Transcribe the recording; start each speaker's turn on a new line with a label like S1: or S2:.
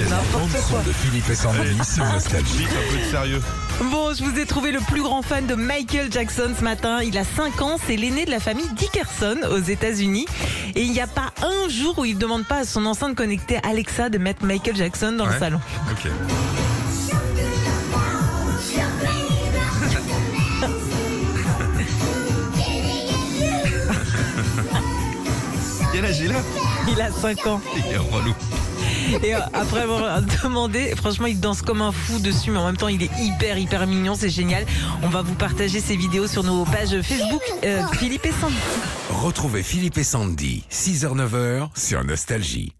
S1: La
S2: N'importe
S1: bande-son
S2: quoi.
S1: de Philippe et Sandy sur Nostalgie.
S3: Vite, un peu de sérieux.
S2: Bon, je vous ai trouvé le plus grand fan de Michael Jackson ce matin. Il a 5 ans, c'est l'aîné de la famille Dickerson aux États-Unis. Et il n'y a pas un jour où il ne demande pas à son enceinte connectée Alexa de mettre Michael Jackson dans le salon.
S3: Ok. Quel âge il a?
S2: Il a 5 ans.
S3: Il est relou.
S2: Et euh, après avoir demandé, franchement, il danse comme un fou dessus, mais en même temps, il est hyper, hyper mignon, c'est génial. On va vous partager ces vidéos sur nos pages Facebook, euh, Philippe et Sandy.
S1: Retrouvez Philippe et Sandy, 6h-9h sur Nostalgie.